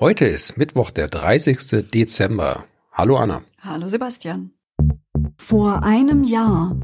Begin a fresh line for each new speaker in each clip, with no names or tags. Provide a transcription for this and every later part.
Heute ist Mittwoch, der 30. Dezember. Hallo Anna.
Hallo Sebastian. Vor einem Jahr.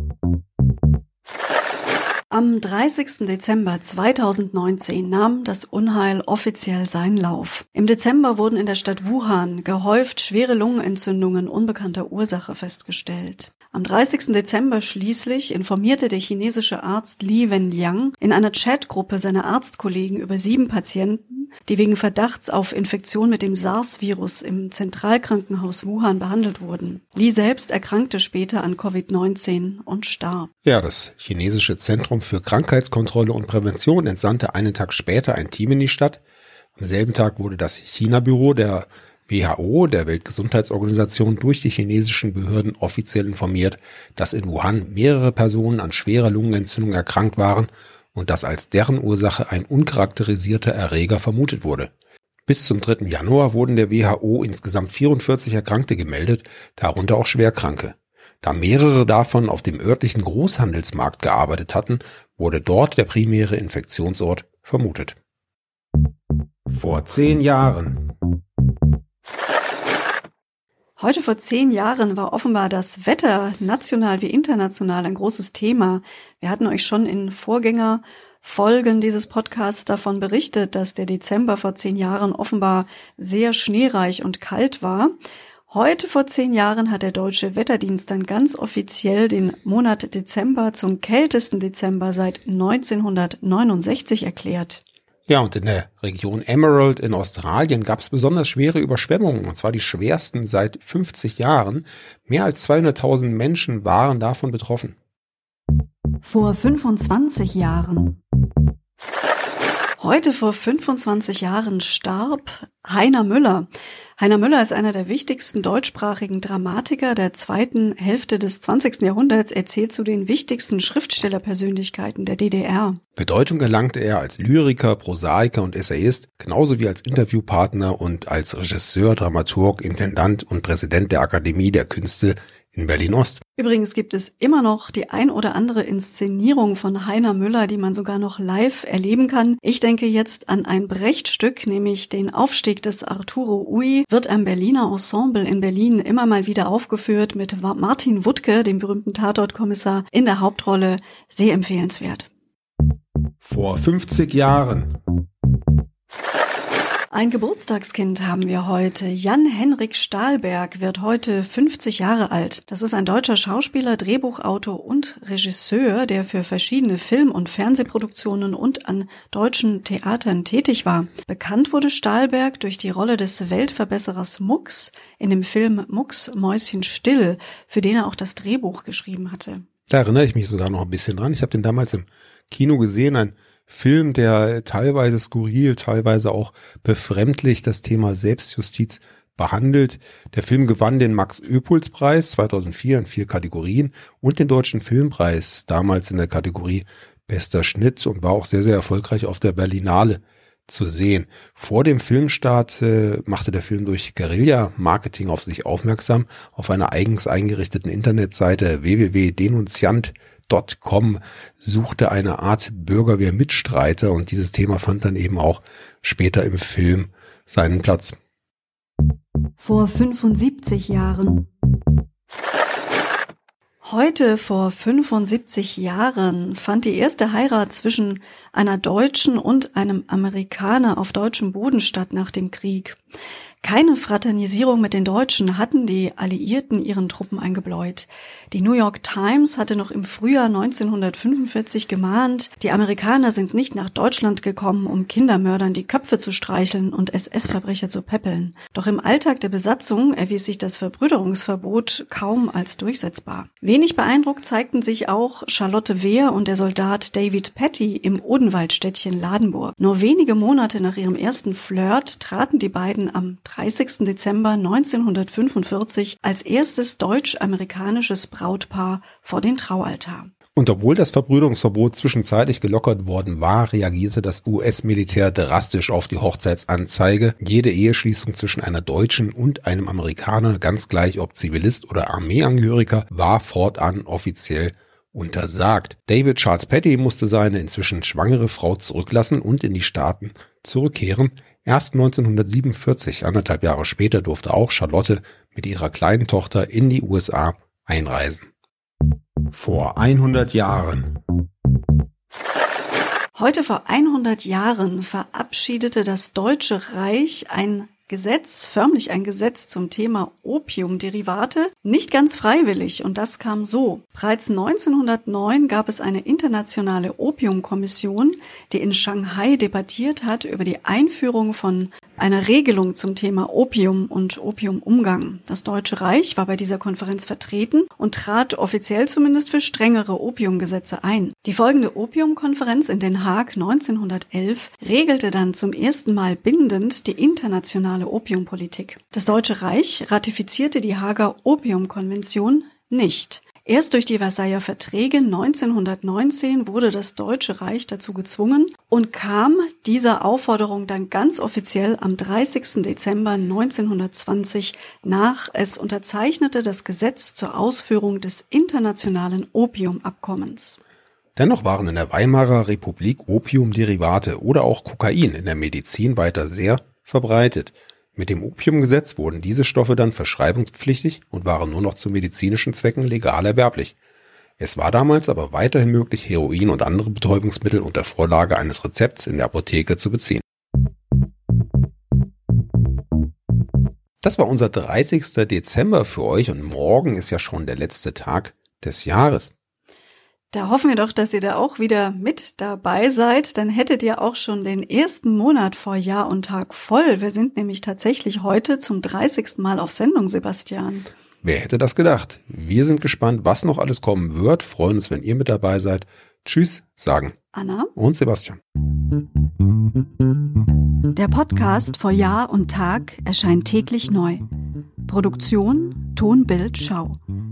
Am 30. Dezember 2019 nahm das Unheil offiziell seinen Lauf. Im Dezember wurden in der Stadt Wuhan gehäuft schwere Lungenentzündungen unbekannter Ursache festgestellt. Am 30. Dezember schließlich informierte der chinesische Arzt Li Wenliang in einer Chatgruppe seiner Arztkollegen über sieben Patienten, die wegen Verdachts auf Infektion mit dem SARS-Virus im Zentralkrankenhaus Wuhan behandelt wurden. Li selbst erkrankte später an Covid-19 und starb.
Ja, das chinesische Zentrum für Krankheitskontrolle und Prävention entsandte einen Tag später ein Team in die Stadt. Am selben Tag wurde das China-Büro der WHO, der Weltgesundheitsorganisation, durch die chinesischen Behörden offiziell informiert, dass in Wuhan mehrere Personen an schwerer Lungenentzündung erkrankt waren und dass als deren Ursache ein uncharakterisierter Erreger vermutet wurde. Bis zum 3. Januar wurden der WHO insgesamt 44 Erkrankte gemeldet, darunter auch Schwerkranke. Da mehrere davon auf dem örtlichen Großhandelsmarkt gearbeitet hatten, wurde dort der primäre Infektionsort vermutet. Vor zehn Jahren
Heute vor zehn Jahren war offenbar das Wetter national wie international ein großes Thema. Wir hatten euch schon in Vorgängerfolgen dieses Podcasts davon berichtet, dass der Dezember vor zehn Jahren offenbar sehr schneereich und kalt war. Heute vor zehn Jahren hat der Deutsche Wetterdienst dann ganz offiziell den Monat Dezember zum kältesten Dezember seit 1969 erklärt.
Ja, und in der Region Emerald in Australien gab es besonders schwere Überschwemmungen, und zwar die schwersten seit 50 Jahren. Mehr als 200.000 Menschen waren davon betroffen.
Vor 25 Jahren. Heute vor 25 Jahren starb Heiner Müller. Heiner Müller ist einer der wichtigsten deutschsprachigen Dramatiker der zweiten Hälfte des 20. Jahrhunderts. Er zählt zu den wichtigsten Schriftstellerpersönlichkeiten der DDR.
Bedeutung erlangte er als Lyriker, Prosaiker und Essayist, genauso wie als Interviewpartner und als Regisseur, Dramaturg, Intendant und Präsident der Akademie der Künste in Berlin-Ost.
Übrigens gibt es immer noch die ein oder andere Inszenierung von Heiner Müller, die man sogar noch live erleben kann. Ich denke jetzt an ein Brechtstück, nämlich den Aufstieg des Arturo Ui, wird am Berliner Ensemble in Berlin immer mal wieder aufgeführt mit Martin Wuttke, dem berühmten Tatortkommissar, in der Hauptrolle. Sehr empfehlenswert.
Vor 50 Jahren.
Ein Geburtstagskind haben wir heute. Jan-Henrik Stahlberg wird heute 50 Jahre alt. Das ist ein deutscher Schauspieler, Drehbuchautor und Regisseur, der für verschiedene Film- und Fernsehproduktionen und an deutschen Theatern tätig war. Bekannt wurde Stahlberg durch die Rolle des Weltverbesserers Mux in dem Film Mux Mäuschen still, für den er auch das Drehbuch geschrieben hatte.
Da erinnere ich mich sogar noch ein bisschen dran. Ich habe den damals im Kino gesehen, ein Film, der teilweise skurril, teilweise auch befremdlich das Thema Selbstjustiz behandelt. Der Film gewann den Max-Öpuls-Preis 2004 in vier Kategorien und den Deutschen Filmpreis damals in der Kategorie Bester Schnitt und war auch sehr, sehr erfolgreich auf der Berlinale zu sehen. Vor dem Filmstart äh, machte der Film durch Guerilla-Marketing auf sich aufmerksam. Auf einer eigens eingerichteten Internetseite www.denunziant.de Com suchte eine Art Bürgerwehr-Mitstreiter und dieses Thema fand dann eben auch später im Film seinen Platz.
Vor 75 Jahren. Heute vor 75 Jahren fand die erste Heirat zwischen einer Deutschen und einem Amerikaner auf deutschem Boden statt nach dem Krieg. Keine Fraternisierung mit den Deutschen hatten die Alliierten ihren Truppen eingebläut. Die New York Times hatte noch im Frühjahr 1945 gemahnt, die Amerikaner sind nicht nach Deutschland gekommen, um Kindermördern die Köpfe zu streicheln und SS-Verbrecher zu peppeln. Doch im Alltag der Besatzung erwies sich das Verbrüderungsverbot kaum als durchsetzbar. Wenig beeindruckt zeigten sich auch Charlotte Wehr und der Soldat David Petty im Odenwaldstädtchen Ladenburg. Nur wenige Monate nach ihrem ersten Flirt traten die beiden am 30. Dezember 1945 als erstes deutsch-amerikanisches Brautpaar vor den Traualtar.
Und obwohl das Verbrüderungsverbot zwischenzeitlich gelockert worden war, reagierte das US-Militär drastisch auf die Hochzeitsanzeige. Jede Eheschließung zwischen einer Deutschen und einem Amerikaner, ganz gleich ob Zivilist oder Armeeangehöriger, war fortan offiziell untersagt. David Charles Petty musste seine inzwischen schwangere Frau zurücklassen und in die Staaten zurückkehren. Erst 1947, anderthalb Jahre später, durfte auch Charlotte mit ihrer kleinen Tochter in die USA einreisen. Vor 100 Jahren.
Heute vor 100 Jahren verabschiedete das Deutsche Reich ein Gesetz, förmlich ein Gesetz zum Thema Opiumderivate, nicht ganz freiwillig und das kam so. Bereits 1909 gab es eine internationale Opiumkommission, die in Shanghai debattiert hat über die Einführung von einer Regelung zum Thema Opium und Opiumumgang. Das Deutsche Reich war bei dieser Konferenz vertreten und trat offiziell zumindest für strengere Opiumgesetze ein. Die folgende Opiumkonferenz in Den Haag 1911 regelte dann zum ersten Mal bindend die internationale Opiumpolitik. Das Deutsche Reich ratifizierte die Haager Opiumkonvention nicht. Erst durch die Versailler Verträge 1919 wurde das Deutsche Reich dazu gezwungen und kam dieser Aufforderung dann ganz offiziell am 30. Dezember 1920 nach. Es unterzeichnete das Gesetz zur Ausführung des internationalen Opiumabkommens.
Dennoch waren in der Weimarer Republik Opiumderivate oder auch Kokain in der Medizin weiter sehr verbreitet. Mit dem Opiumgesetz wurden diese Stoffe dann verschreibungspflichtig und waren nur noch zu medizinischen Zwecken legal erwerblich. Es war damals aber weiterhin möglich, Heroin und andere Betäubungsmittel unter Vorlage eines Rezepts in der Apotheke zu beziehen. Das war unser 30. Dezember für euch und morgen ist ja schon der letzte Tag des Jahres.
Da hoffen wir doch, dass ihr da auch wieder mit dabei seid. Dann hättet ihr auch schon den ersten Monat vor Jahr und Tag voll. Wir sind nämlich tatsächlich heute zum 30. Mal auf Sendung, Sebastian.
Wer hätte das gedacht? Wir sind gespannt, was noch alles kommen wird. Freuen uns, wenn ihr mit dabei seid. Tschüss, sagen
Anna
und Sebastian.
Der Podcast vor Jahr und Tag erscheint täglich neu. Produktion Ton, Bild, Schau.